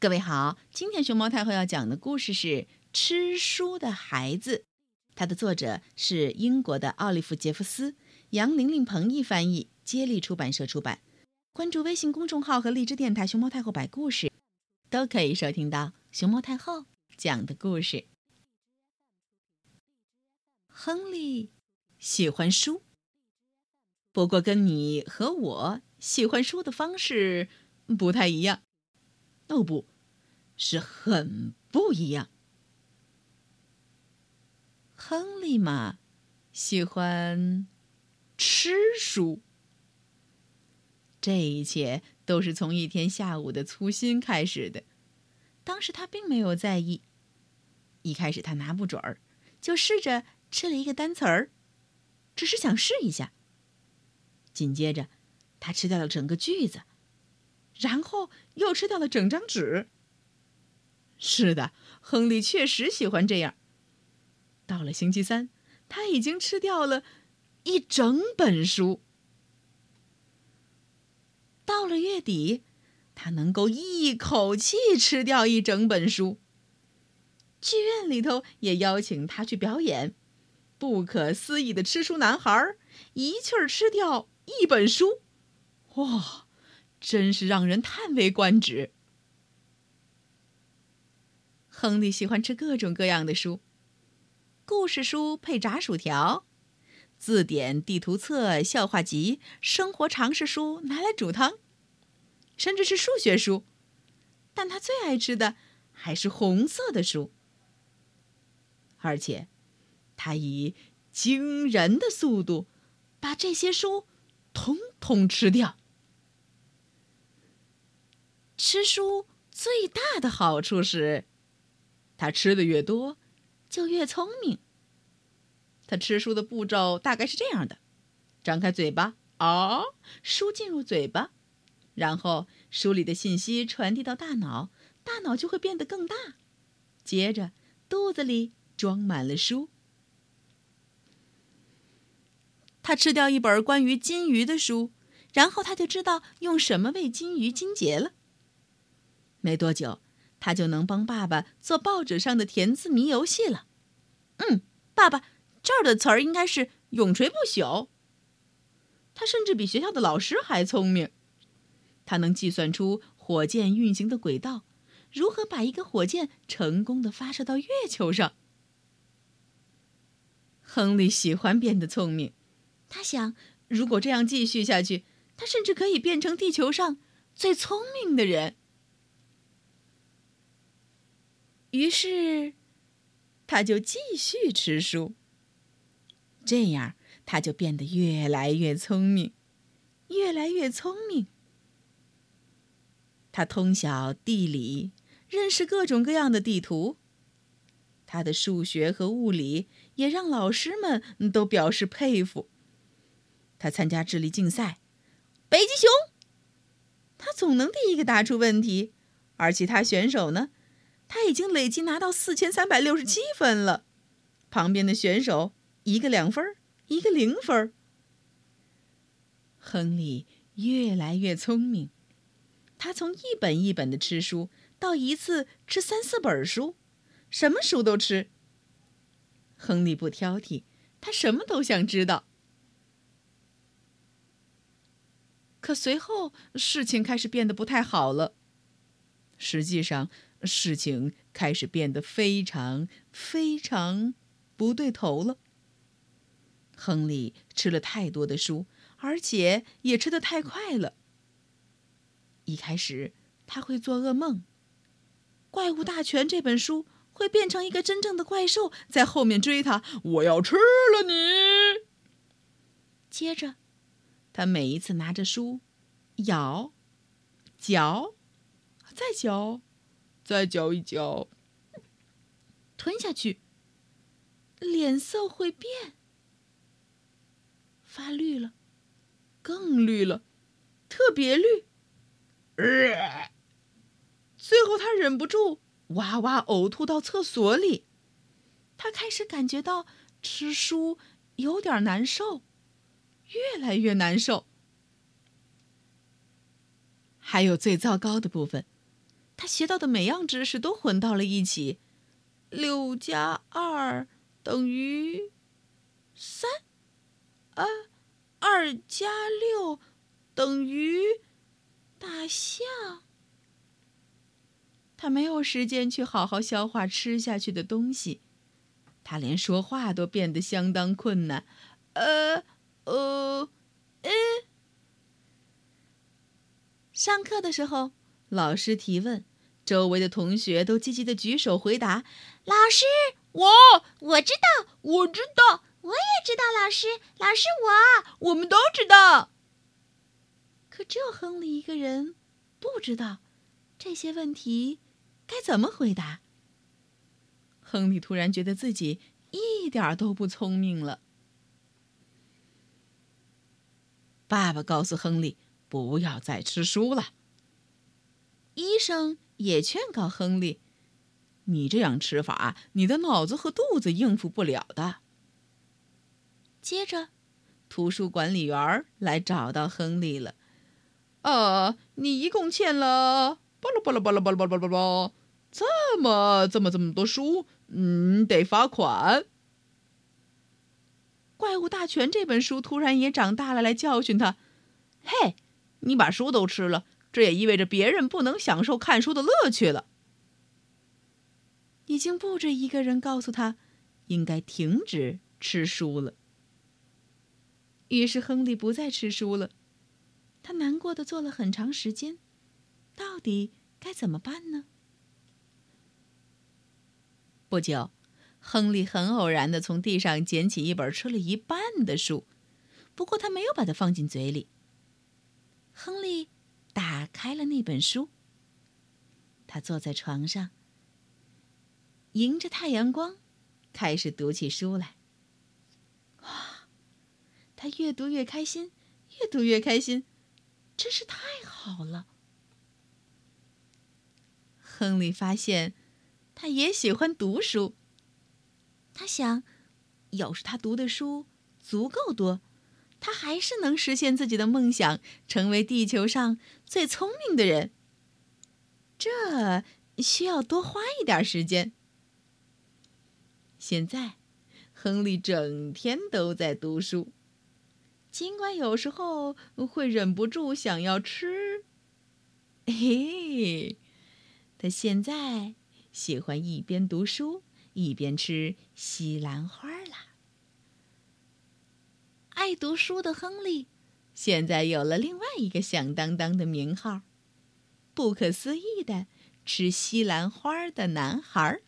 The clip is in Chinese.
各位好，今天熊猫太后要讲的故事是《吃书的孩子》，它的作者是英国的奥利弗·杰弗斯，杨玲玲彭毅翻译，接力出版社出版。关注微信公众号和荔枝电台“熊猫太后摆故事”，都可以收听到熊猫太后讲的故事。亨利喜欢书，不过跟你和我喜欢书的方式不太一样。哦，不是很不一样。亨利嘛，喜欢吃书。这一切都是从一天下午的粗心开始的。当时他并没有在意。一开始他拿不准儿，就试着吃了一个单词儿，只是想试一下。紧接着，他吃掉了整个句子。然后又吃掉了整张纸。是的，亨利确实喜欢这样。到了星期三，他已经吃掉了一整本书。到了月底，他能够一口气吃掉一整本书。剧院里头也邀请他去表演，《不可思议的吃书男孩》，一气儿吃掉一本书。哇！真是让人叹为观止。亨利喜欢吃各种各样的书：故事书配炸薯条，字典、地图册、笑话集、生活常识书拿来煮汤，甚至是数学书。但他最爱吃的还是红色的书，而且他以惊人的速度把这些书统统吃掉。吃书最大的好处是，他吃的越多，就越聪明。他吃书的步骤大概是这样的：张开嘴巴，啊，书进入嘴巴，然后书里的信息传递到大脑，大脑就会变得更大，接着肚子里装满了书。他吃掉一本关于金鱼的书，然后他就知道用什么喂金鱼金结了。没多久，他就能帮爸爸做报纸上的填字谜游戏了。嗯，爸爸，这儿的词儿应该是“永垂不朽”。他甚至比学校的老师还聪明，他能计算出火箭运行的轨道，如何把一个火箭成功的发射到月球上。亨利喜欢变得聪明，他想，如果这样继续下去，他甚至可以变成地球上最聪明的人。于是，他就继续吃书。这样，他就变得越来越聪明，越来越聪明。他通晓地理，认识各种各样的地图。他的数学和物理也让老师们都表示佩服。他参加智力竞赛，北极熊，他总能第一个答出问题，而其他选手呢？他已经累计拿到四千三百六十七分了，旁边的选手一个两分，一个零分。亨利越来越聪明，他从一本一本的吃书，到一次吃三四本书，什么书都吃。亨利不挑剔，他什么都想知道。可随后事情开始变得不太好了，实际上。事情开始变得非常非常不对头了。亨利吃了太多的书，而且也吃得太快了。一开始他会做噩梦，《怪物大全》这本书会变成一个真正的怪兽，在后面追他，我要吃了你。接着，他每一次拿着书，咬、嚼、再嚼。再嚼一嚼，吞下去，脸色会变，发绿了，更绿了，特别绿。最后他忍不住哇哇呕吐到厕所里。他开始感觉到吃书有点难受，越来越难受。还有最糟糕的部分。他学到的每样知识都混到了一起。六加二等于三，啊，二加六等于大象。他没有时间去好好消化吃下去的东西，他连说话都变得相当困难。呃，呃，呃。上课的时候，老师提问，周围的同学都积极的举手回答：“老师，我我知道，我知道，我也知道。老师，老师，我我们都知道。”可只有亨利一个人不知道这些问题该怎么回答。亨利突然觉得自己一点都不聪明了。爸爸告诉亨利。不要再吃书了。医生也劝告亨利：“你这样吃法，你的脑子和肚子应付不了的。”接着，图书管理员来找到亨利了。“啊，你一共欠了巴拉巴拉巴拉巴拉巴拉巴拉这么这么这么多书，嗯，得罚款。”《怪物大全》这本书突然也长大了，来教训他：“嘿！”你把书都吃了，这也意味着别人不能享受看书的乐趣了。已经不止一个人告诉他，应该停止吃书了。于是亨利不再吃书了，他难过的坐了很长时间，到底该怎么办呢？不久，亨利很偶然的从地上捡起一本吃了一半的书，不过他没有把它放进嘴里。亨利打开了那本书。他坐在床上，迎着太阳光，开始读起书来。哇！他越读越开心，越读越开心，真是太好了。亨利发现，他也喜欢读书。他想，要是他读的书足够多。他还是能实现自己的梦想，成为地球上最聪明的人。这需要多花一点时间。现在，亨利整天都在读书，尽管有时候会忍不住想要吃。嘿，他现在喜欢一边读书一边吃西兰花。爱读书的亨利，现在有了另外一个响当当的名号——不可思议的吃西兰花的男孩。